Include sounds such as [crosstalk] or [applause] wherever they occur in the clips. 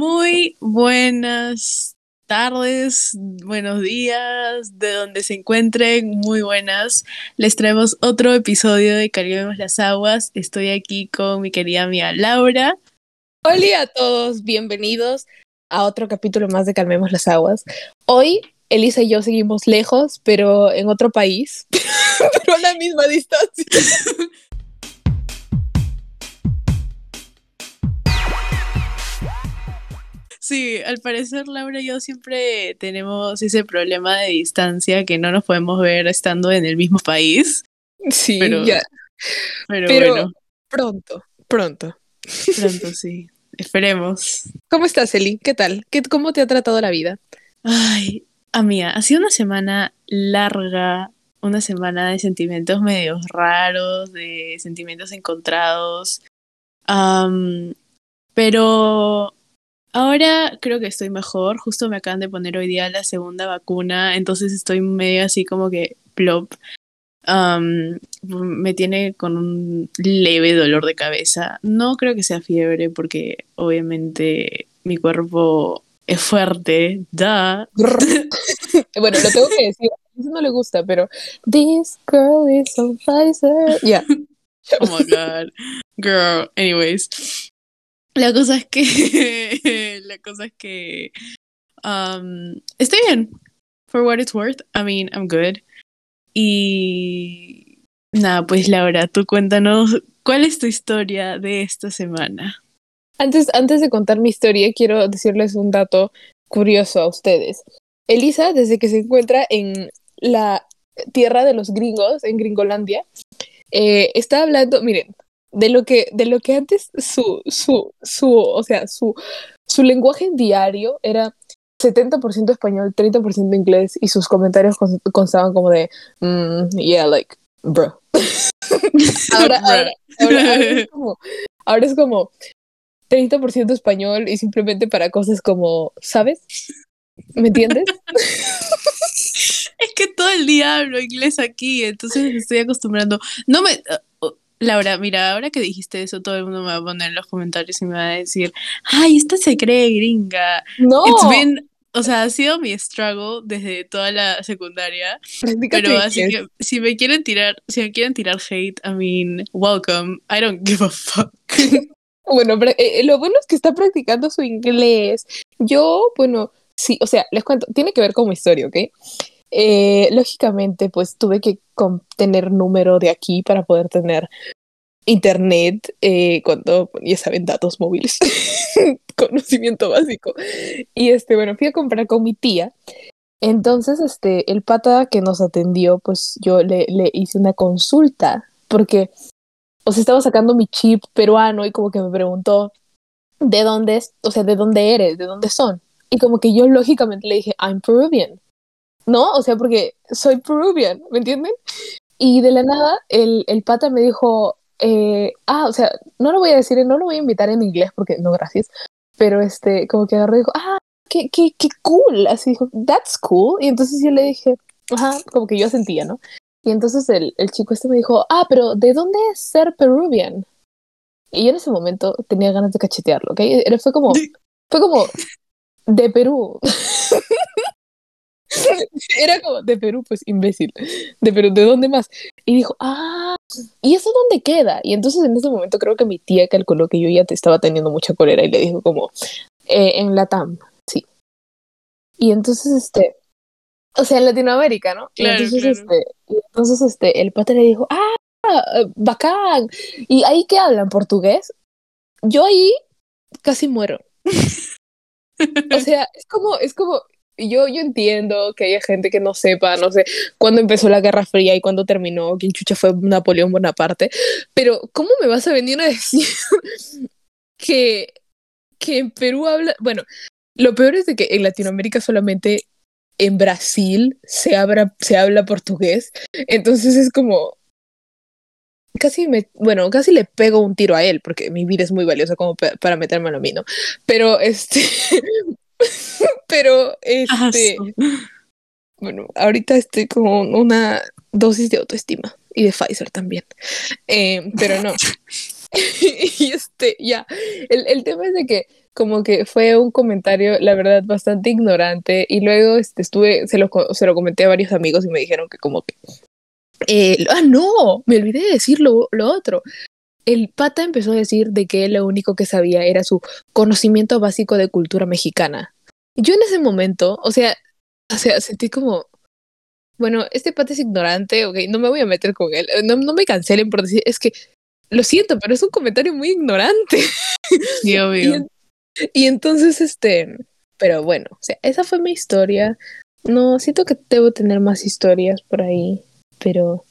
Muy buenas tardes, buenos días, de donde se encuentren, muy buenas. Les traemos otro episodio de Calmemos las Aguas. Estoy aquí con mi querida amiga Laura. Hola a todos, bienvenidos a otro capítulo más de Calmemos las Aguas. Hoy Elisa y yo seguimos lejos, pero en otro país, [laughs] pero a la misma distancia. [laughs] Sí, al parecer Laura y yo siempre tenemos ese problema de distancia que no nos podemos ver estando en el mismo país. Sí, Pero- ya. Pero, Pero bueno, pronto, pronto. pronto [laughs] sí. Esperemos. ¿Cómo estás, Eli? ¿Qué tal? ¿Qué, ¿Cómo te ha tratado la vida? Ay, amiga, ha sido una semana larga, una semana de sentimientos medios raros, de sentimientos encontrados. Pero ahora creo que estoy mejor. Justo me acaban de poner hoy día la segunda vacuna, entonces estoy medio así como que plop. Am, me tiene con un leve dolor de cabeza. No creo que sea fiebre porque obviamente mi cuerpo es fuerte, da. [laughs] bueno, lo tengo que decir. A Elisa no le gusta, pero This girl is on Pfizer. Ya. [laughs] Oh my god. Girl, anyways. La cosa es que [laughs] la cosa es que um, estoy bien. For what it's worth. I mean, I'm good. Y nada, pues Laura, tú cuéntanos cuál es tu historia de esta semana. Antes, antes de contar mi historia, quiero decirles un dato curioso a ustedes. Elisa, desde que se encuentra en la tierra de los gringos, en Gringolandia, eh, está hablando, miren, de lo que, de lo que antes su, su, su, o sea, su, su lenguaje diario era 70% español, 30% inglés, y sus comentarios cons- constaban como de, "Mm, yeah, like, bro. [laughs] ahora, [laughs] ahora, ahora, ahora es como, ahora es como 30% español y simplemente para cosas como, ¿sabes? ¿Me entiendes? [laughs] Es que todo el día hablo inglés aquí, entonces me estoy acostumbrando. No me. Laura, mira, ahora que dijiste eso, todo el mundo me va a poner en los comentarios y me va a decir, ay, esta se cree gringa. No, It's been, o sea, ha sido mi struggle desde toda la secundaria. Pero así que si me quieren tirar, si me quieren tirar hate, I mean, welcome. I don't give a fuck. [laughs] Bueno, pero, eh, lo bueno es que está practicando su inglés. Yo, bueno, sí, o sea, les cuento, tiene que ver con mi historia, ¿ok? Eh, lógicamente, pues tuve que tener número de aquí para poder tener internet eh, cuando, ya saben, datos móviles, [laughs] conocimiento básico. Y este, bueno, fui a comprar con mi tía. Entonces, este, el pata que nos atendió, pues yo le, le hice una consulta, porque, o sea, estaba sacando mi chip peruano y como que me preguntó, ¿de dónde es? O sea, ¿de dónde eres? ¿De dónde son? Y como que yo lógicamente le dije, I'm Peruvian. ¿No? O sea, porque soy Peruvian, ¿me entienden? Y de la nada, el, el pata me dijo, eh, ah, o sea, no lo voy a decir, no lo voy a invitar en inglés porque no, gracias. Pero este, como que agarró y dijo, ah, qué, qué, qué cool. Así dijo, that's cool. Y entonces yo le dije, ajá, como que yo sentía, ¿no? Y entonces el, el chico este me dijo, ah, pero ¿de dónde es ser Peruvian? Y yo en ese momento tenía ganas de cachetearlo, ¿ok? Era- Fue como, fue como, de Perú. [laughs] [laughs] Era como, de Perú, pues imbécil. De Perú, ¿de dónde más? Y dijo, ah, ¿y eso dónde queda? Y entonces en ese momento creo que mi tía calculó que yo ya te estaba teniendo mucha cólera y le dijo como, "Eh, en Latam, sí. Y entonces, este, o sea, en Latinoamérica, ¿no? Y Claro, entonces, claro. este, y entonces, este, el pata le dijo, ah, eh, bacán. ¿Y ahí qué hablan? ¿Portugués? Yo ahí casi muero. [laughs] O sea, es como, es como, yo, yo entiendo que haya gente que no sepa, no sé, cuándo empezó la Guerra Fría y cuándo terminó, quién chucha fue Napoleón Bonaparte, pero ¿cómo me vas a venir a decir [laughs] que, que en Perú habla, bueno, lo peor es de que en Latinoamérica solamente en Brasil se habla, se habla portugués, entonces es como, casi me, bueno, casi le pego un tiro a él, porque mi vida es muy valiosa como pa- para metérmelo a mí, ¿no? Pero este, [laughs] pero este, bueno, ahorita estoy con una dosis de autoestima y de Pfizer también, Eh, pero no. [laughs] [laughs] y este, ya, el, el tema es de que como que fue un comentario, la verdad, bastante ignorante. Y luego este, estuve, se lo, se lo comenté a varios amigos y me dijeron que como que... Eh, ah, no, me olvidé de decir lo, lo otro. El pata empezó a decir de que lo único que sabía era su conocimiento básico de cultura mexicana. Yo en ese momento, o sea, o sea, sentí como, bueno, este pata es ignorante, ok, no me voy a meter con él, no, no me cancelen por decir, es que, lo siento, pero es un comentario muy ignorante. [laughs] Sí, obvio. Y, y entonces, este, pero bueno, o sea, esa fue mi historia. No, siento que debo tener más historias por ahí, pero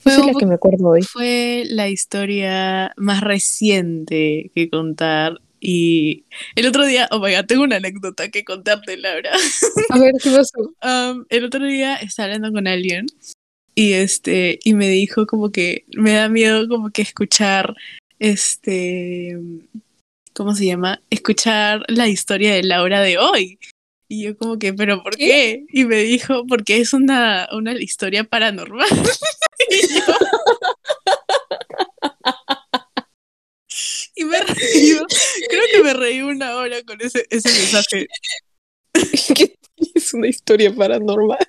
Fue un la que me acuerdo hoy. Fue la historia más reciente que contar. Y el otro día, oh my god, tengo una anécdota que contarte, Laura. [laughs] A ver, ¿qué pasó? Um, el otro día estaba hablando con alguien y este y me dijo como que me da miedo como que escuchar este ¿cómo se llama? Escuchar la historia de Laura de hoy. Y yo como que, ¿pero por ¿Qué? qué? Y me dijo, porque es una, una historia paranormal. [laughs] y yo... [laughs] Y me he reído, creo que me reí una hora con ese, ese mensaje. ¿Qué [laughs] es una historia paranormal?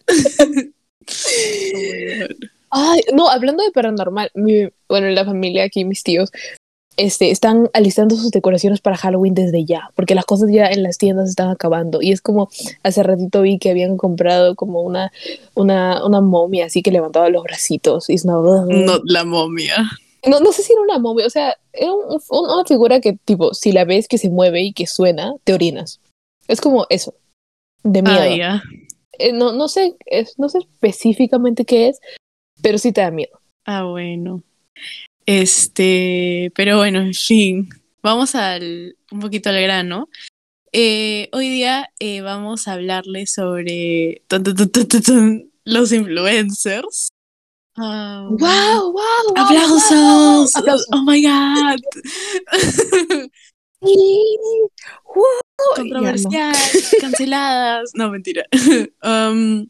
Ay, no, hablando de paranormal, mi, bueno, la familia aquí, mis tíos, este, están alistando sus decoraciones para Halloween desde ya, porque las cosas ya en las tiendas están acabando. Y es como, hace ratito vi que habían comprado como una, una, una momia así que levantaba los bracitos. Y es una... No, la momia. No, no sé si era una momia, o sea, era un- un- una figura que, tipo, si la ves que se mueve y que suena, te orinas. Es como eso, de miedo. Ah, ya. Eh, no, no sé, es- no sé específicamente qué es, pero sí te da miedo. Ah, bueno. Este, pero bueno, en fin, vamos al, un poquito al grano. Eh, hoy día eh, vamos a hablarles sobre tun, tun, tun, los influencers. Ah, ¡Wow, wow! ¡Aplausos! ¡Aplausos! ¡Oh my god! ¡Wow! Controversial, canceladas. No, mentira. [laughs] Um,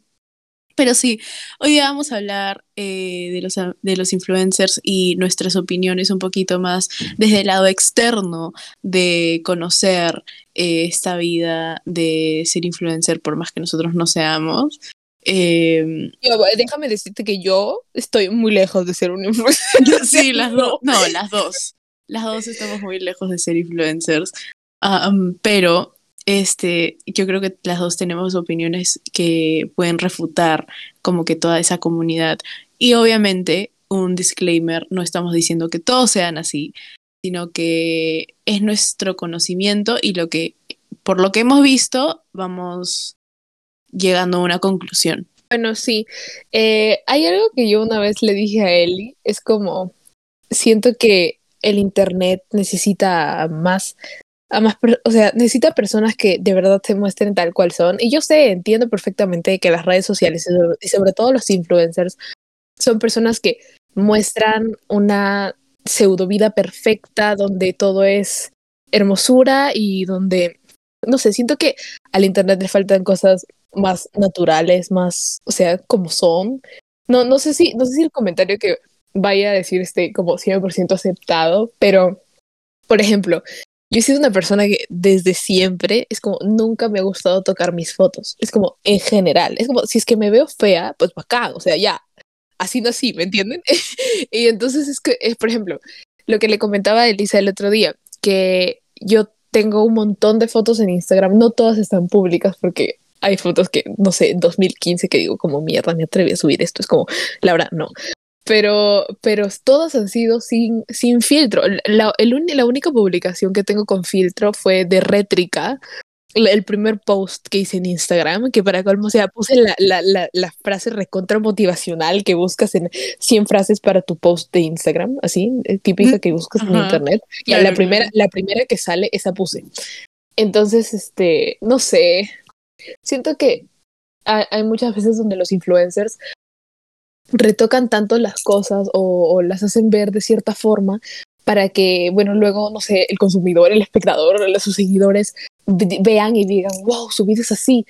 pero sí, hoy día vamos a hablar eh, de, los, de los influencers y nuestras opiniones un poquito más desde el lado externo de conocer eh, esta vida de ser influencer por más que nosotros no seamos. Eh, Yo, déjame decirte que yo estoy muy lejos de ser un [laughs] influencer. sí, las dos. [laughs] No, las dos. Las dos estamos muy lejos de ser influencers. Um, pero este, yo creo que las dos tenemos opiniones que pueden refutar como que toda esa comunidad. Y obviamente, un disclaimer, no estamos diciendo que todos sean así, sino que es nuestro conocimiento y lo que, por lo que hemos visto, vamos llegando a una conclusión. Bueno, sí. Eh, hay algo que yo una vez le dije a Eli, es como, siento que el Internet necesita más, a más, o sea, necesita personas que de verdad se muestren tal cual son. Y yo sé, entiendo perfectamente que las redes sociales y sobre todo los influencers son personas que muestran una pseudo vida perfecta donde todo es hermosura y donde, no sé, siento que al Internet le faltan cosas más naturales, más, o sea, como son. No, no sé si, no sé si el comentario que vaya a decir esté como 100% aceptado, pero, por ejemplo, yo he sido una persona que desde siempre es como nunca me ha gustado tocar mis fotos. Es como en general, es como si es que me veo fea, pues bacán, o sea, ya, así nací, ¿me entienden? [laughs] y entonces es que, es, por ejemplo, lo que le comentaba a Elisa el otro día, que yo tengo un montón de fotos en Instagram, no todas están públicas porque hay fotos que, no sé, 2015 que digo como mierda, me atreví a subir esto, es como, la verdad, no. Pero, pero todas han sido sin, sin filtro. La, el la única publicación que tengo con filtro fue de rétrica, el primer post que hice en Instagram, que para colmo, o sea, puse la, la, la, la frase recontra motivacional que buscas en 100 frases para tu post de Instagram, así, eh, típica que buscas en internet. Y Claro, la primera, la primera que sale, esa puse. Entonces, este, no sé, siento que hay, muchas veces donde los influencers retocan tanto las cosas o, las hacen ver de cierta forma para que, bueno, luego, no sé, el consumidor, el espectador, sus seguidores ve- vean y digan, wow, su vida es así.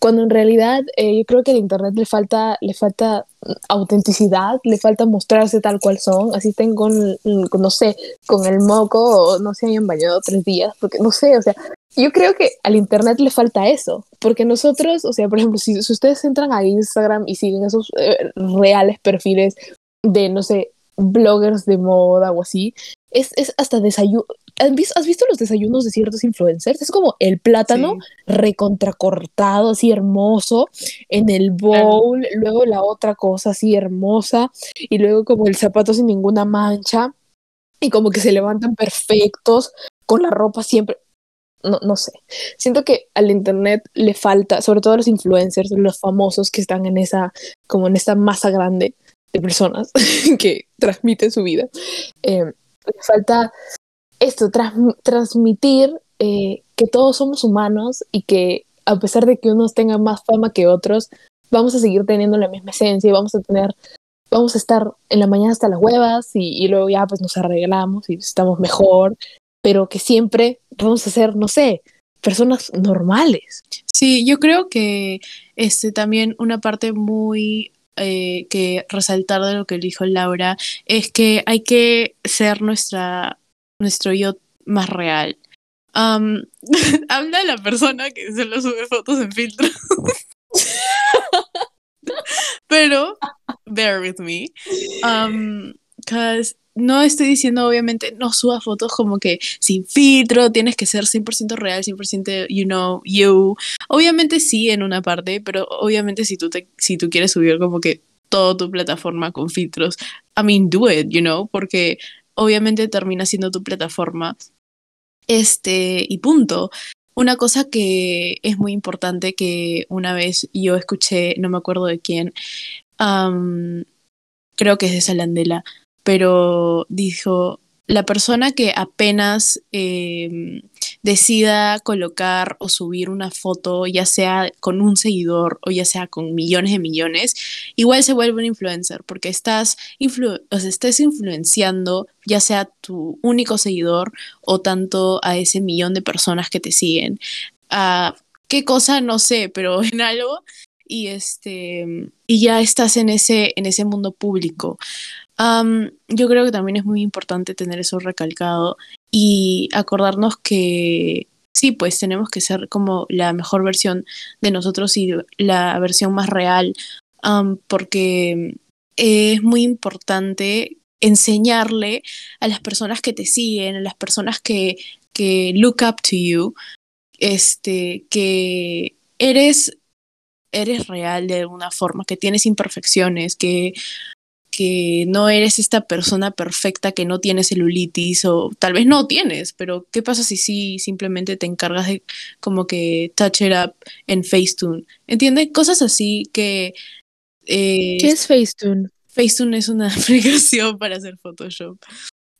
Cuando en realidad eh, yo creo que al internet le falta, le falta autenticidad, le falta mostrarse tal cual son, así estén con, no sé, con el moco o no se hayan bañado tres días, porque no sé, o sea, yo creo que al Internet le falta eso, porque nosotros, o sea, por ejemplo, si, ustedes entran a Instagram y siguen esos eh, reales perfiles de, no sé, bloggers de moda o así, es, es hasta desayuno. ¿Has visto, los desayunos de ciertos influencers? Es como el plátano recontracortado, así hermoso, en el bowl, luego la otra cosa así hermosa, y luego como el zapato sin ninguna mancha, y como que se levantan perfectos, con la ropa siempre no, no sé. Siento que al internet le falta, sobre todo a los influencers, los famosos que están en esa, como en esta masa grande de personas [laughs] que transmiten su vida. Eh, le falta esto, transmitir eh, que todos somos humanos y que a pesar de que unos tengan más fama que otros, vamos a seguir teniendo la misma esencia y vamos a tener, vamos a estar en la mañana hasta las huevas y, y luego ya pues nos arreglamos y estamos mejor pero que siempre vamos a ser, no sé, personas normales. Sí, yo creo que este también una parte muy eh, que resaltar de lo que dijo Laura es que hay que ser nuestra nuestro yo más real. [laughs] habla la persona que se lo sube fotos en filtro. [laughs] Pero, bear with me. Um, no estoy diciendo, obviamente, no suba fotos como que sin filtro, tienes que ser 100% real, 100%, you know, you. Obviamente sí en una parte, pero obviamente si tú, te, si tú quieres subir como que toda tu plataforma con filtros, I mean, do it, you know, porque obviamente termina siendo tu plataforma. Este, y punto. Una cosa que es muy importante que una vez yo escuché, no me acuerdo de quién, creo que es de Salandela, pero dijo, la persona que apenas em, decida colocar o subir una foto, ya sea con un seguidor o ya sea con millones de millones, igual se vuelve un influencer porque estás, estás influenciando ya sea tu único seguidor o tanto a ese millón de personas que te siguen. ah, ¿Qué cosa? No sé, pero [laughs] en algo y este y ya estás en ese en ese mundo público yo creo que también es muy importante tener eso recalcado y acordarnos que sí, pues tenemos que ser como la mejor versión de nosotros y la versión más real, porque es muy importante enseñarle a las personas que te siguen, a las personas que, que look up to you, este, que eres, eres real de alguna forma, que tienes imperfecciones, que que no eres esta persona perfecta que no tiene celulitis o tal vez no tienes, pero ¿qué pasa si sí simplemente te encargas de como que touch it up en Facetune? ¿Entiendes? Cosas así que... Eh, ¿Qué es Facetune? Facetune es una [laughs] aplicación para hacer Photoshop.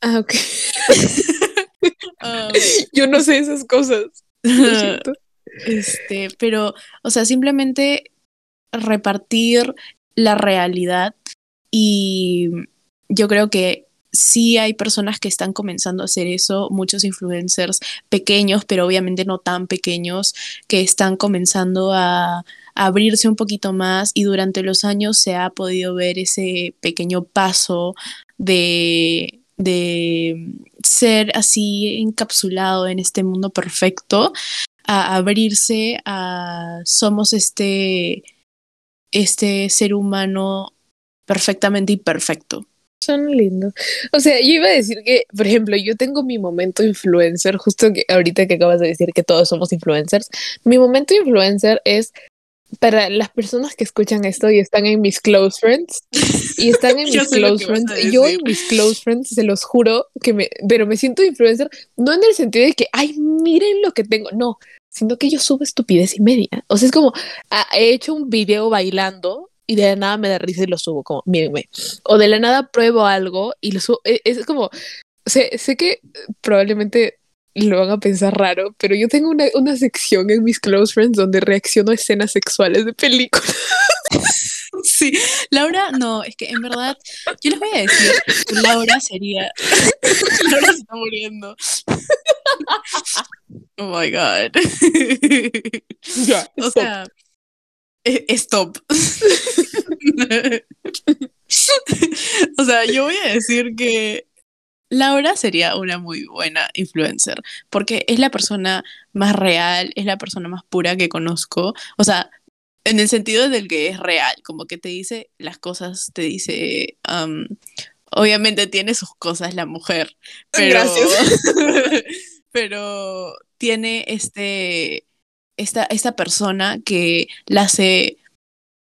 Ah, ok. Um, [laughs] Yo no sé esas cosas. este, pero, o sea, simplemente repartir la realidad y yo creo que sí hay personas que están comenzando a hacer eso, muchos influencers pequeños, pero obviamente no tan pequeños, que están comenzando a, abrirse un poquito más y durante los años se ha podido ver ese pequeño paso de, de ser así encapsulado en este mundo perfecto, a abrirse a somos este, este ser humano perfectamente imperfecto. Son lindos. O sea, yo iba a decir que, por ejemplo, yo tengo mi momento influencer, justo que ahorita que acabas de decir que todos somos influencers, mi momento influencer es para las personas que escuchan esto y están en mis close friends y están en [laughs] mis close friends, yo en mis close friends se los juro que me, pero me siento influencer no en el sentido de que, ay, miren lo que tengo, no, sino que yo subo estupidez y media. O sea, es como, ah, he hecho un video bailando y de la nada me da risa y lo subo, como, mírenme. O de la nada pruebo algo y lo subo. E, es, como, sé, sé que probablemente lo van a pensar raro, pero yo tengo una, una sección en mis close friends donde reacciono a escenas sexuales de películas. [laughs] Sí, Laura, no, es que en verdad, yo les voy a decir, Laura sería. [laughs] Laura se está muriendo. [laughs] Oh my god. Ya, o sea, eh, stop. [laughs] o sea, yo voy a decir que Laura sería una muy buena influencer, porque es la persona más real, es la persona más pura que conozco. O sea, en el sentido del que es real, como que te dice las cosas, te dice, um, obviamente tiene sus cosas la mujer, pero, [laughs] pero tiene este, esta, esta persona que la hace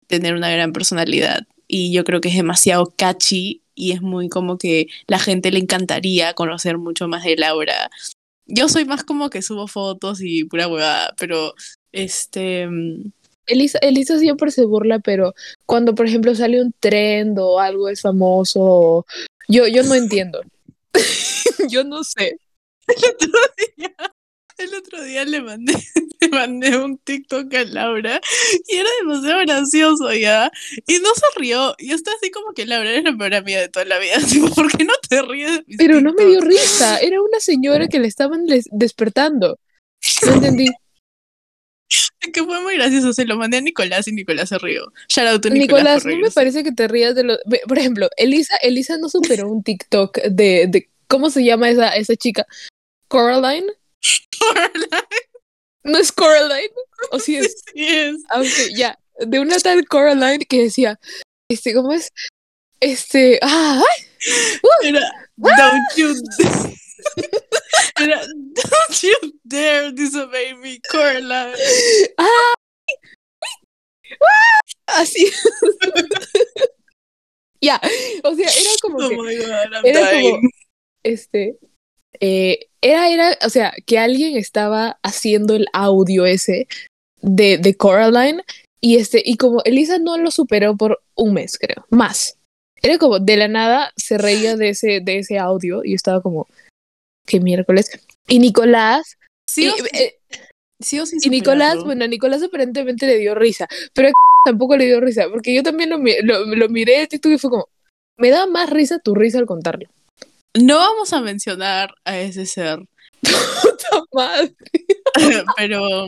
tener una gran personalidad y yo creo que es demasiado catchy y es muy como que la gente le encantaría conocer mucho más de Laura. Yo soy más como que subo fotos y pura huevada, pero este... Mm, Elisa, Elisa siempre se burla, pero cuando, por ejemplo, sale un trend o algo es famoso, yo, yo no entiendo. [laughs] yo no sé. El otro día le mandé, [laughs] le mandé un TikTok a Laura y era demasiado gracioso ya. Y no se rió. Y está así como que Laura es la peor amiga de toda la vida. [laughs] ¿por qué no te ríes? Pero no me dio risa. Era una señora que le estaban despertando. No entendí. que fue muy gracioso. Se lo mandé a Nicolás y Nicolás se rió. Shout out Nicolás. Nicolás no me parece que te rías de lo. Por ejemplo, Elisa, Elisa no superó un TikTok de, de. ¿Cómo se llama esa, esa chica? Coraline. Coraline. ¿No es Coraline? [laughs] ¿O sí es? Sí es. Aunque ah, ya, de una tal Coraline que decía, este, ¿cómo es? Este, ah, uh, Era, don't you, [laughs] Era, don't you dare disobey me, Coraline. Ah, así. [laughs] ya, o sea, era como oh que, era como, este, eh, era, era, o sea, que alguien estaba haciendo el audio ese de, de Coraline y este, y como Elisa no lo superó por un mes, creo, más. Era como, de la nada se reía de ese, de ese audio y estaba como, qué miércoles. Y Nicolás, sí, y, eh, sí, sí y Nicolás, bueno, a Nicolás aparentemente le dio risa, pero a [laughs] tampoco le dio risa, porque yo también lo, lo, lo miré y fue como, me da más risa tu risa al contarlo. No vamos a mencionar a ese ser. Puta madre. [laughs] Pero,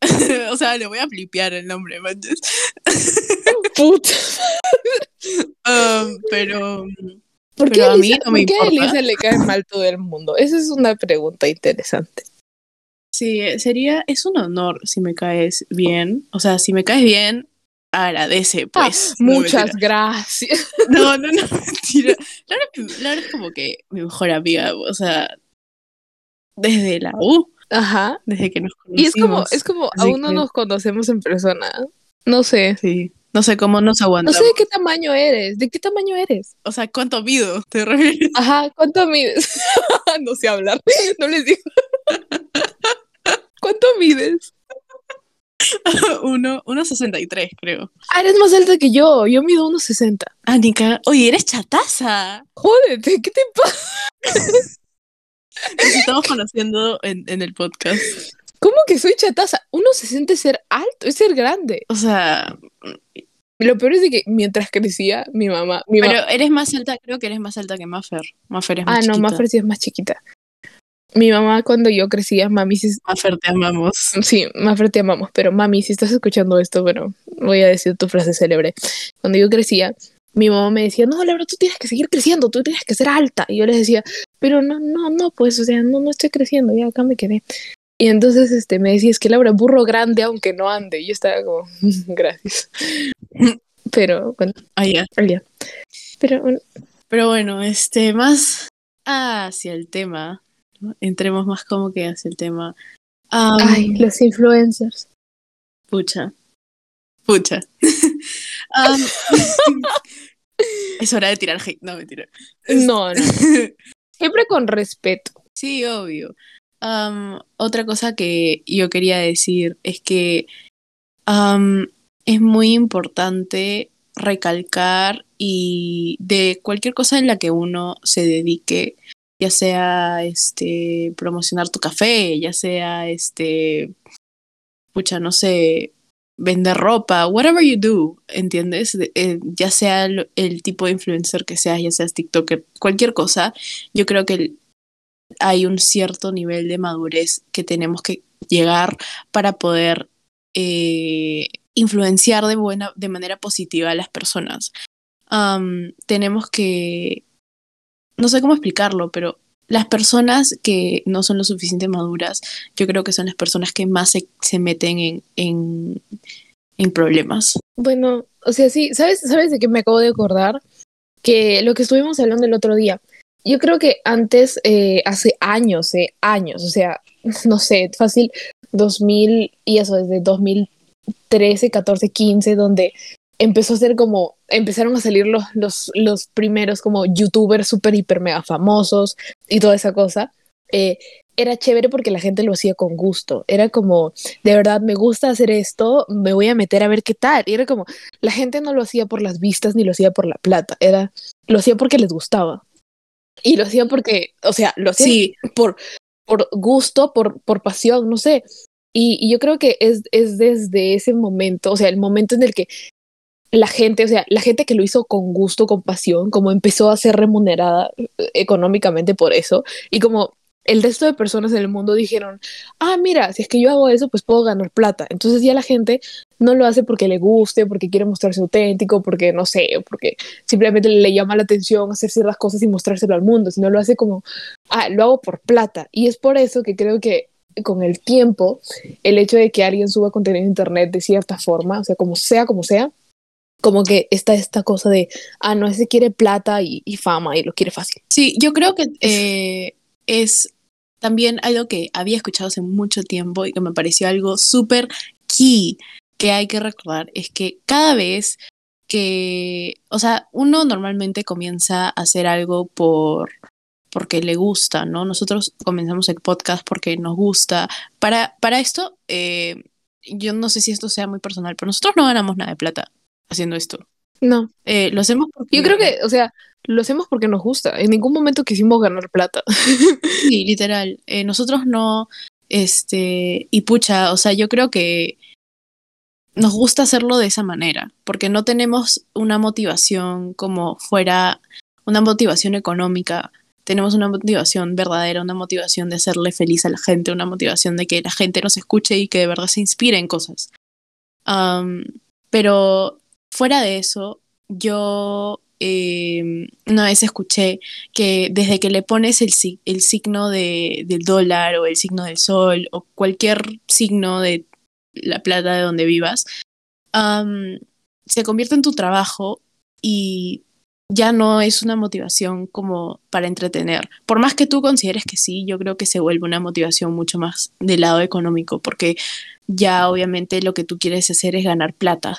[laughs] o sea, le voy a flipear el nombre, manches. [laughs] Puta. Um, pero, ¿Por qué, a mí no me ¿por qué a Elisa le cae mal todo el mundo? Esa es una pregunta interesante. Sí, sería, es un honor si me caes bien. O sea, si me caes bien, agradece, ah, pues. muchas gracias. [laughs] No, no, no, mentira. Laura, es como que mi mejor amiga, o sea, desde la U. Ajá. Desde que nos conocimos. Y es como, es como aún no nos conocemos en persona. No sé. Sí. No sé cómo nos aguantamos. No sé de qué tamaño eres. ¿De qué tamaño eres? O sea, ¿cuánto mido? ¿Te refieres? Ajá, ¿cuánto mides? [laughs] no sé hablar. [laughs] No les digo. ¿Cuánto mides? [laughs] Uno, 1.63, creo. Ah, eres más alta que yo. Yo mido 1.60. Ah, Nica. Oye, eres chataza. Jódete, ¿qué te pasa? Nos estamos conociendo en, en el podcast. ¿Cómo que soy chataza? Uno se siente ser alto, es ser grande. O sea. Lo peor es de que mientras crecía, mi mamá. Mi Pero eres más alta, creo que eres más alta que Maffer. Maffer es más Ah, no, Maffer sí es más chiquita. Mi mamá cuando yo crecía, mami, si... Mafer, te amamos. Sí, Mafer, te amamos, pero mami, si estás escuchando esto, bueno, voy a decir tu frase célebre. Cuando yo crecía, mi mamá me decía, no, Laura, tú tienes que seguir creciendo, tú tienes que ser alta. Y yo les decía, pero no, no, no, pues, o sea, no, no estoy creciendo, ya acá me quedé. Y entonces este, me decía, es que Laura, burro grande aunque no ande. Y yo estaba como, [laughs] gracias. [laughs] Pero, bueno. Ah. Ah. Pero, bueno. Pero bueno, este, más hacia el tema entremos más como que hacia el tema. Ay, los influencers. Pucha. Pucha. [laughs] [laughs] es hora de tirar hate. No, mentira. No, no. [laughs] Siempre con respeto. Sí, obvio. otra cosa que yo quería decir es que es muy importante recalcar y de cualquier cosa en la que uno se dedique, ya sea este promocionar tu café, ya sea este pucha, no sé, vender ropa, whatever you do, ¿entiendes? Eh, ya sea el, tipo de influencer que seas, ya seas TikToker, cualquier cosa, yo creo que hay un cierto nivel de madurez que tenemos que llegar para poder eh, influenciar de buena, de manera positiva a las personas. tenemos que no sé cómo explicarlo, pero las personas que no son lo suficientemente maduras, yo creo que son las personas que más se, se meten en, en, en, problemas. Bueno, o sea, sí, ¿sabes, ¿sabes de qué me acabo de acordar? Que lo que estuvimos hablando el otro día, yo creo que antes, eh, hace años, eh, años, o sea, [laughs] no sé, fácil 2000 y eso desde 2013, 14, 15, donde empezó a ser como, empezaron a salir los, los, los primeros como youtubers súper, hiper, mega famosos y toda esa cosa. Eh, era chévere porque la gente lo hacía con gusto. Era como, de verdad, me gusta hacer esto, me voy a meter a ver qué tal. Y era como, la gente no lo hacía por las vistas ni lo hacía por la plata, era, lo hacía porque les gustaba. Y lo hacía porque, o sea, lo hacía sí. por, por gusto, por, por pasión, no sé. Y, y, yo creo que es, es desde ese momento, o sea, el momento en el que la gente, o sea, la gente que lo hizo con gusto, con pasión, como empezó a ser remunerada eh, económicamente por eso, y como el resto de personas en el mundo dijeron, ah, mira, si es que yo hago eso, pues puedo ganar plata. Entonces ya la gente no lo hace porque le guste, porque quiere mostrarse auténtico, porque no sé, porque simplemente le llama la atención hacer ciertas cosas y mostrárselo al mundo, sino lo hace como, ah, lo hago por plata. Y es por eso que creo que con el tiempo, el hecho de que alguien suba contenido en internet de cierta forma, o sea, como sea, como sea, como que está esta cosa de, ah, no, ese quiere plata y, fama y lo quiere fácil. Sí, yo creo que eh, es también algo que había escuchado hace mucho tiempo y que me pareció algo súper key que hay que recordar, es que cada vez que, o sea, uno normalmente comienza a hacer algo por porque le gusta, ¿no? Nosotros comenzamos el podcast porque nos gusta. Para, para esto, eh, yo no sé si esto sea muy personal, pero nosotros no ganamos nada de plata haciendo esto. No. Eh, lo hacemos porque... Yo creo que, o sea, lo hacemos porque nos gusta. En ningún momento quisimos ganar plata. [laughs] sí, literal. Eh, nosotros no, este, y pucha, o sea, yo creo que nos gusta hacerlo de esa manera, porque no tenemos una motivación como fuera una motivación económica. Tenemos una motivación verdadera, una motivación de hacerle feliz a la gente, una motivación de que la gente nos escuche y que de verdad se inspire en cosas. Um, pero fuera de eso, yo eh, una vez escuché que desde que le pones el, el signo de, del dólar o el signo del sol o cualquier signo de la plata de donde vivas, se convierte en tu trabajo y ya no es una motivación como para entretener. Por más que tú consideres que sí, yo creo que se vuelve una motivación mucho más del lado económico, porque ya obviamente lo que tú quieres hacer es ganar plata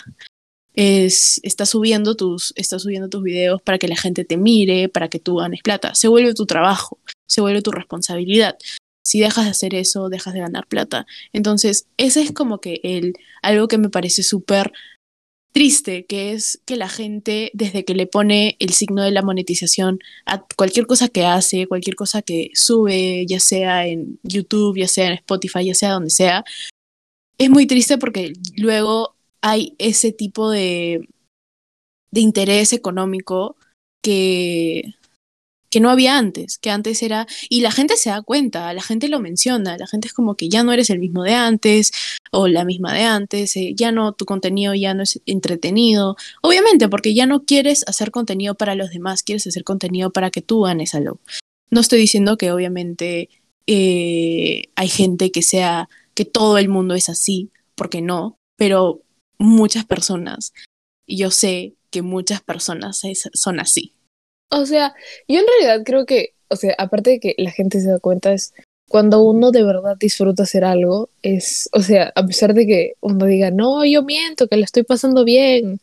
es, estás subiendo tus, subiendo tus videos para que la gente te mire, para que tú ganes plata. Se vuelve tu trabajo, se vuelve tu responsabilidad. Si dejas de hacer eso, dejas de ganar plata. Entonces, ese es como que el, algo que me parece súper triste, que es que la gente, desde que le pone el signo de la monetización a cualquier cosa que hace, cualquier cosa que sube, ya sea en YouTube, ya sea en Spotify, ya sea donde sea, es muy triste porque luego hay ese tipo de, de interés económico que, que no había antes, que antes era, y la gente se da cuenta, la gente lo menciona, la gente es como que ya no eres el mismo de antes o la misma de antes, eh, ya no, tu contenido ya no es entretenido, obviamente porque ya no quieres hacer contenido para los demás, quieres hacer contenido para que tú ganes algo. No estoy diciendo que obviamente eh, hay gente que sea, que todo el mundo es así, porque no, pero muchas personas. Y yo sé que muchas personas son así. O sea, yo en realidad creo que, o sea, aparte de que la gente se da cuenta, es cuando uno de verdad disfruta hacer algo, es, o sea, a pesar de que uno diga, no, yo miento, que le estoy pasando bien,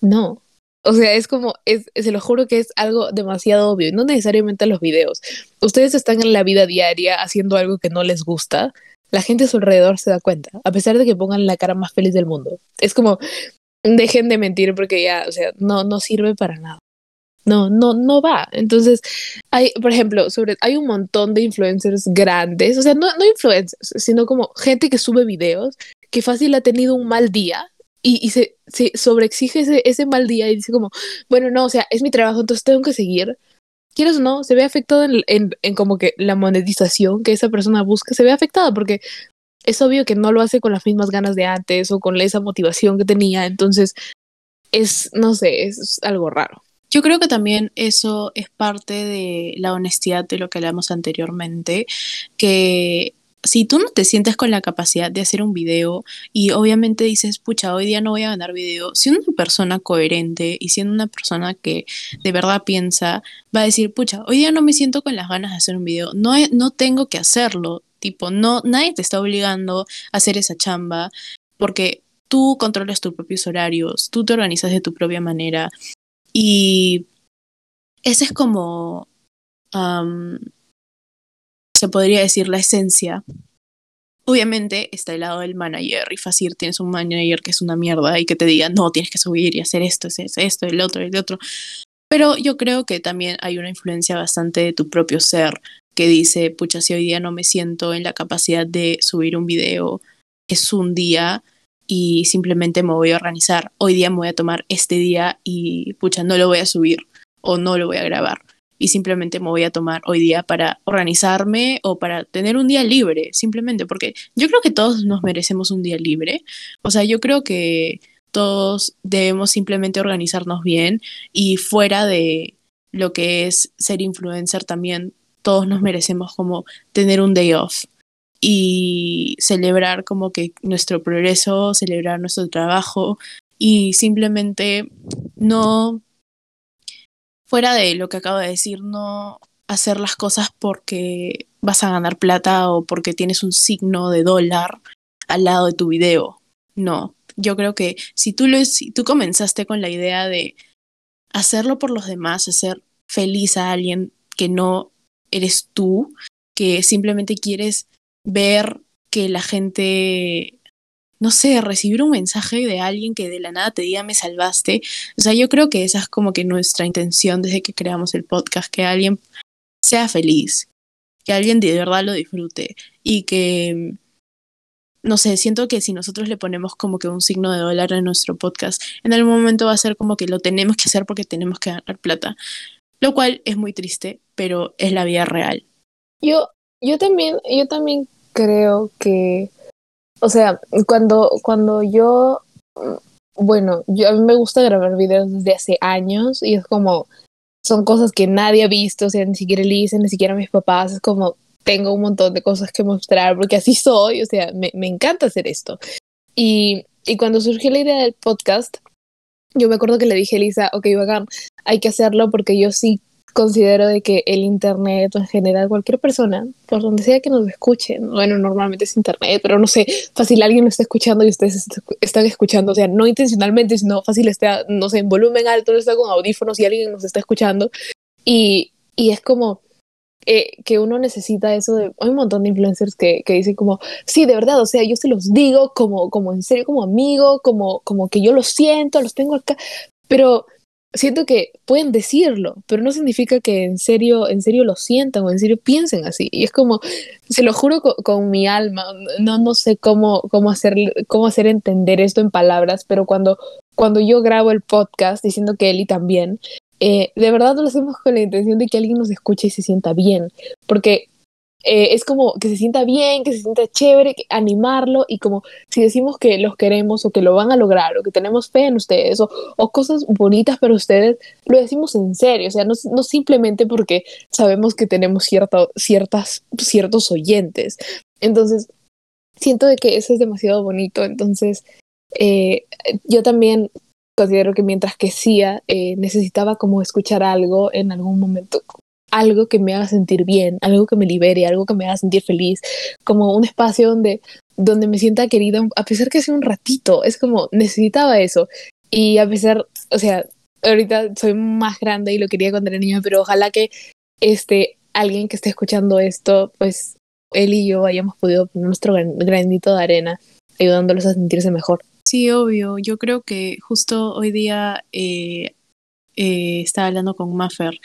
no. O sea, es como, es, se lo juro que es algo demasiado obvio, no necesariamente los videos. Ustedes están en la vida diaria haciendo algo que no les gusta, la gente a su alrededor se da cuenta, a pesar de que pongan la cara más feliz del mundo. Es como, dejen de mentir porque ya, o sea, no, no sirve para nada. No, no, no va. Entonces, hay, por ejemplo, sobre, hay un montón de influencers grandes, o sea, no, no influencers, sino como gente que sube videos que fácil ha tenido un mal día y, se, se sobreexige ese, ese mal día y dice como, bueno, no, o sea, es mi trabajo, entonces tengo que seguir quieres o no, se ve afectado en, en, en, como que la monetización que esa persona busca, se ve afectada porque es obvio que no lo hace con las mismas ganas de antes o con esa motivación que tenía, entonces es, no sé, es algo raro. yo creo que también eso es parte de la honestidad de lo que hablamos anteriormente, que si tú no te sientes con la capacidad de hacer un video y obviamente dices, pucha, hoy día no voy a ganar video, siendo una persona coherente y siendo una persona que de verdad piensa, va a decir, pucha, hoy día no me siento con las ganas de hacer un video, no, no tengo que hacerlo, tipo, no, nadie te está obligando a hacer esa chamba porque tú controlas tus propios horarios, tú te organizas de tu propia manera y esa es como se podría decir la esencia. Obviamente está el lado del manager y fácil tienes un manager que es una mierda y que te diga, no, tienes que subir y hacer esto, es esto, el otro, el otro. Pero yo creo que también hay una influencia bastante de tu propio ser que dice, pucha, si hoy día no me siento en la capacidad de subir un video, es un día y simplemente me voy a organizar. Hoy día me voy a tomar este día y, pucha, no lo voy a subir o no lo voy a grabar y simplemente me voy a tomar hoy día para organizarme o para tener un día libre, simplemente porque yo creo que todos nos merecemos un día libre. O sea, yo creo que todos debemos simplemente organizarnos bien y fuera de lo que es ser influencer también, todos nos merecemos como tener un day off y celebrar como que nuestro progreso, celebrar nuestro trabajo y simplemente no fuera de lo que acabo de decir, no hacer las cosas porque vas a ganar plata o porque tienes un signo de dólar al lado de tu video. No, yo creo que si tú, lo, si tú comenzaste con la idea de hacerlo por los demás, hacer feliz a alguien que no eres tú, que simplemente quieres ver que la gente no sé, recibir un mensaje de alguien que de la nada te diga me salvaste. O sea, yo creo que esa es como que nuestra intención desde que creamos el podcast, que alguien sea feliz, que alguien de verdad lo disfrute y que, no sé, siento que si nosotros le ponemos como que un signo de dólar en nuestro podcast, en algún momento va a ser como que lo tenemos que hacer porque tenemos que ganar plata, lo cual es muy triste, pero es la vida real. Yo, yo también, yo también creo que o sea, cuando, cuando yo, bueno, yo, a mí me gusta grabar videos desde hace años y es como, son cosas que nadie ha visto, o sea, ni siquiera Elisa, ni siquiera mis papás, es como, tengo un montón de cosas que mostrar porque así soy, o sea, me, me encanta hacer esto. Y, y cuando surgió la idea del podcast, yo me acuerdo que le dije a Elisa, ok, bacán, hay que hacerlo porque yo sí considero de que el internet o en general cualquier persona, por donde sea que nos escuchen, bueno, normalmente es internet, pero no sé, fácil alguien lo está escuchando y ustedes están escuchando, o sea, no intencionalmente, sino fácil está, no sé, en volumen alto, está con audífonos y alguien nos está escuchando. Y, y es como eh, que uno necesita eso de, hay un montón de influencers que, que dicen como, sí, de verdad, o sea, yo se los digo como, como en serio, como amigo, como, como que yo lo siento, los tengo acá, pero siento que pueden decirlo, pero no significa que en serio, en serio lo sientan o en serio piensen así. Y es como, se lo juro con, mi alma, no, no sé cómo, cómo, hacer, cómo hacer entender esto en palabras, pero cuando, cuando yo grabo el podcast diciendo que Eli también, eh, de verdad lo hacemos con la intención de que alguien nos escuche y se sienta bien, porque eh, es como que se sienta bien, que se sienta chévere, animarlo y como si decimos que los queremos o que lo van a lograr o que tenemos fe en ustedes o, cosas bonitas para ustedes, lo decimos en serio, o sea, no, no simplemente porque sabemos que tenemos cierto, ciertas, ciertos oyentes. Entonces, siento de que eso es demasiado bonito, entonces eh, yo también considero que mientras que Sia eh, necesitaba como escuchar algo en algún momento algo que me haga sentir bien, algo que me libere, algo que me haga sentir feliz, como un espacio donde, donde me sienta querida, a pesar que sea un ratito, es como necesitaba eso. Y a pesar, o sea, ahorita soy más grande y lo quería cuando era niña, pero ojalá que este, alguien que esté escuchando esto, pues él y yo hayamos podido poner nuestro granito de arena ayudándolos a sentirse mejor. Sí, obvio. Yo creo que justo hoy día eh, eh, estaba hablando con Maffer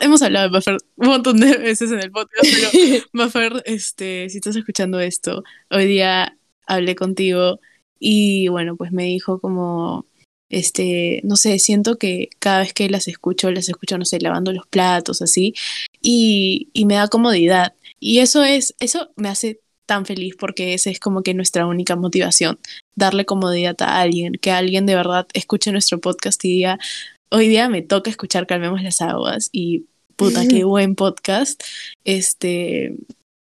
Hemos hablado de Buffer un montón de veces en el podcast, pero [laughs] Buffer, este, si estás escuchando esto, hoy día hablé contigo y bueno, pues me dijo como, este, no sé, siento que cada vez que las escucho, las escucho, no sé, lavando los platos, así, y, y me da comodidad. Y eso es, eso me hace tan feliz porque esa es como que nuestra única motivación, darle comodidad a alguien, que alguien de verdad escuche nuestro podcast y diga, hoy día me toca escuchar Calmemos las Aguas y puta, qué [laughs] buen podcast. Este,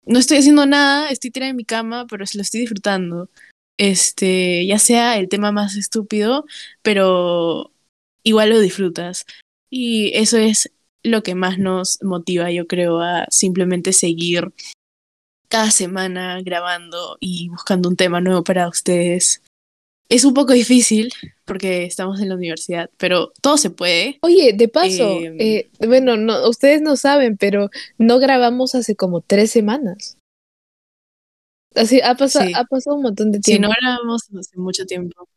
no estoy haciendo nada, estoy tirada en mi cama, pero lo estoy disfrutando. Este, ya sea el tema más estúpido, pero igual lo disfrutas. Y eso es lo que más nos motiva, yo creo, a simplemente seguir cada semana grabando y buscando un tema nuevo para ustedes. Es un poco difícil porque estamos en la universidad, pero todo se puede. Oye, de paso, em, eh, bueno, no, ustedes no saben, pero no grabamos hace como tres semanas. Así ha, pasado ha pasado un montón de tiempo. Sí, no grabamos hace mucho tiempo.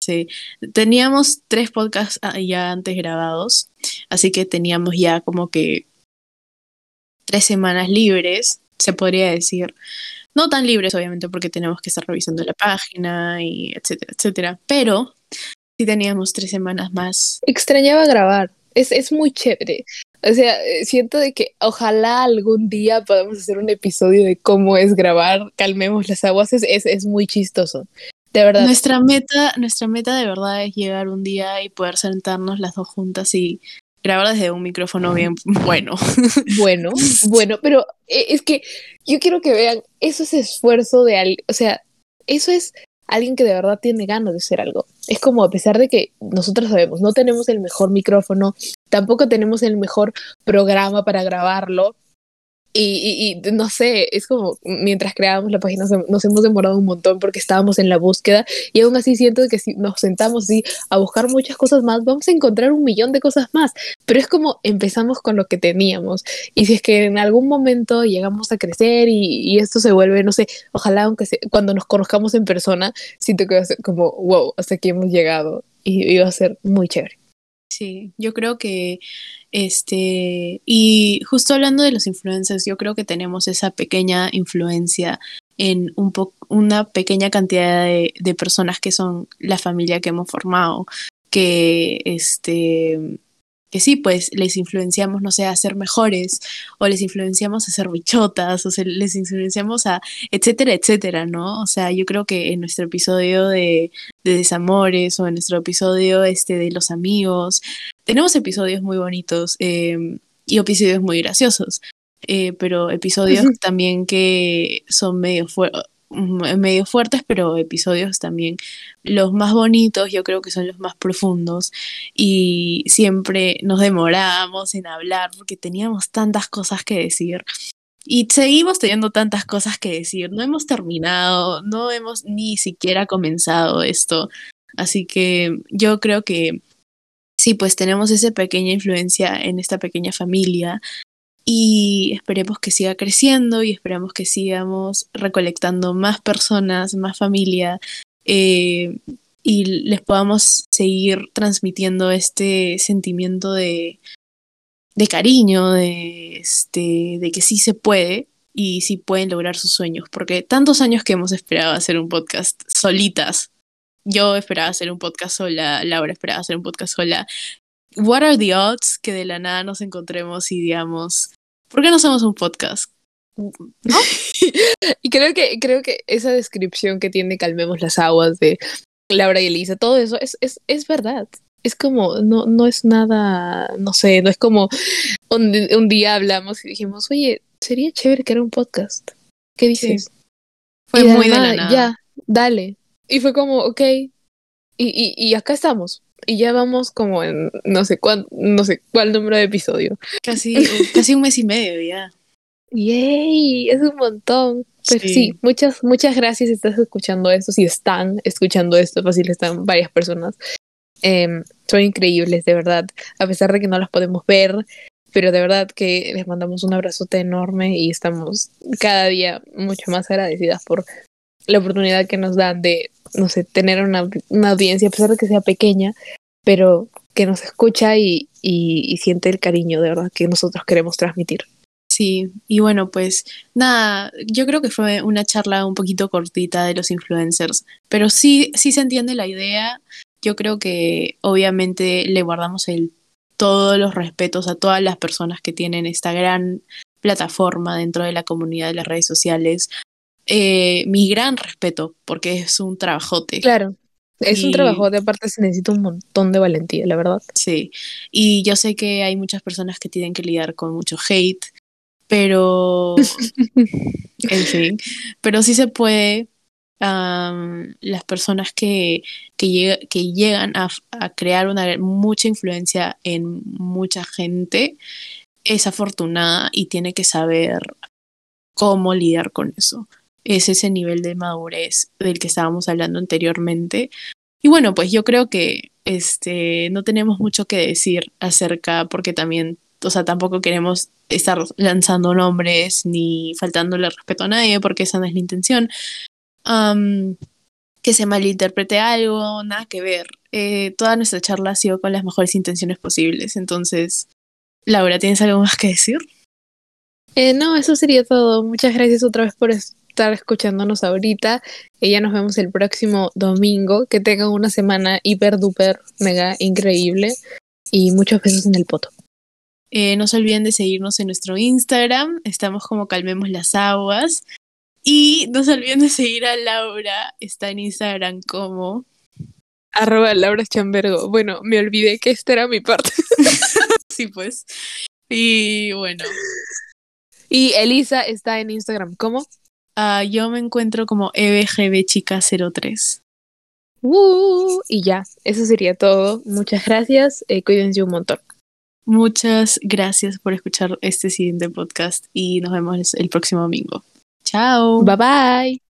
Sí, teníamos tres podcasts ah, ya antes grabados, así que teníamos ya como que tres semanas libres, se podría decir. No tan libres, obviamente, porque tenemos que estar revisando la página y etcétera, etcétera. Pero sí teníamos tres semanas más. Extrañaba grabar. Es, es muy chévere. O sea, siento de que ojalá algún día podamos hacer un episodio de cómo es grabar, calmemos las aguas, es, es, es muy chistoso. De verdad. Nuestra meta, nuestra meta de verdad es llegar un día y poder sentarnos las dos juntas y grabar desde un micrófono bien bueno. [laughs] Bueno, bueno, pero eh, es que yo quiero que vean, eso es esfuerzo de alguien, o sea, eso es alguien que de verdad tiene ganas de hacer algo. Es como a pesar de que nosotros sabemos, no tenemos el mejor micrófono, tampoco tenemos el mejor programa para grabarlo, y, y, no sé, es como mientras creábamos la página nos hemos demorado un montón porque estábamos en la búsqueda y aún así siento que si nos sentamos así a buscar muchas cosas más, vamos a encontrar un millón de cosas más. Pero es como empezamos con lo que teníamos. Y si es que en algún momento llegamos a crecer y, y esto se vuelve, no sé, ojalá aunque cuando nos conozcamos en persona, siento que va a ser como, wow, hasta aquí hemos llegado y, y va a ser muy chévere. Sí, yo creo que este, y justo hablando de los influencers, yo creo que tenemos esa pequeña influencia en un una pequeña cantidad de, de, personas que son la familia que hemos formado, que este que sí, pues les influenciamos, no sé, a ser mejores, o les influenciamos a ser bichotas, o les influenciamos a, etcétera, etcétera, ¿no? O sea, yo creo que en nuestro episodio de, de desamores o en nuestro episodio este, de los amigos, tenemos episodios muy bonitos eh, y episodios muy graciosos, eh, pero episodios también que son medio fuertes medio fuertes, pero episodios también los más bonitos, yo creo que son los más profundos y siempre nos demorábamos en hablar porque teníamos tantas cosas que decir. Y seguimos teniendo tantas cosas que decir, no hemos terminado, no hemos ni siquiera comenzado esto. Así que yo creo que sí, pues tenemos esa pequeña influencia en esta pequeña familia y esperemos que siga creciendo y esperamos que sigamos recolectando más personas, más familia eh, y les podamos seguir transmitiendo este sentimiento de, de cariño, de, este, de que sí se puede y sí pueden lograr sus sueños, porque tantos años que hemos esperado hacer un podcast solitas. Yo esperaba hacer un podcast sola, Laura esperaba hacer un podcast sola. What are the odds que de la nada nos encontremos y digamos, ¿Por qué no hacemos un podcast? ¿No? [laughs] y creo que, creo que esa descripción que tiene Calmemos las Aguas de Laura y Elisa, todo eso es, es, es verdad. Es como, no, no es nada, no sé, no es como un, día hablamos y dijimos, oye, sería chévere que era un podcast. ¿Qué dices? Fue muy de la nada. Ya, dale. Y fue como, ok. Y, y, y acá estamos y ya vamos como en no sé cuál, no sé cuál número de episodio. Casi, [laughs] casi un mes y medio ya. Yay, es un montón. Pero sí. muchas, muchas gracias si estás escuchando esto, si están escuchando esto, fácil están varias personas. Em, son increíbles, de verdad, a pesar de que no las podemos ver, pero de verdad que les mandamos un abrazote enorme y estamos cada día mucho más agradecidas por la oportunidad que nos dan de, no sé, tener una, una audiencia, a pesar de que sea pequeña, pero que nos escucha y, y, siente el cariño de verdad que nosotros queremos transmitir. Sí, y bueno, pues nada, yo creo que fue una charla un poquito cortita de los influencers, pero sí, sí se entiende la idea. Yo creo que obviamente le guardamos el, todos los respetos a todas las personas que tienen esta gran plataforma dentro de la comunidad de las redes sociales, eh, mi gran respeto, porque es un trabajote. Claro. Es un Y- trabajo, de aparte se necesita un montón de valentía, la verdad. Sí, y yo sé que hay muchas personas que tienen que lidiar con mucho hate, pero, [laughs] en fin, pero sí se puede. las personas que, que llegan a, a crear una mucha influencia en mucha gente es afortunada y tiene que saber cómo lidiar con eso. Es ese nivel de madurez del que estábamos hablando anteriormente. Y bueno, pues yo creo que este no tenemos mucho que decir acerca, porque también, o sea, tampoco queremos estar lanzando nombres ni faltándole respeto a nadie, porque esa no es la intención. Que se malinterprete algo, nada que ver. Eh, toda nuestra charla ha sido con las mejores intenciones posibles. Entonces, Laura, ¿tienes algo más que decir? Eh, no, eso sería todo. Muchas gracias otra vez por estar escuchándonos ahorita. Y ya nos vemos el próximo domingo. Que tengan una semana hiper duper mega increíble. Y muchos besos en el poto. Eh, no se olviden de seguirnos en nuestro Instagram. Estamos como Calmemos las Aguas. Y no se olviden de seguir a Laura. Está en Instagram como. Arroba Laura Chambergo. Bueno, me olvidé que esta era mi parte. [laughs] Sí, pues. Y bueno, Y Elisa está en Instagram. ¿Cómo? Ah, yo me encuentro como E EBGBChica03. Uh, y ya, eso sería todo. Muchas gracias. Eh, cuídense un montón. Muchas gracias por escuchar este siguiente podcast y nos vemos el próximo domingo. Chao. Bye bye.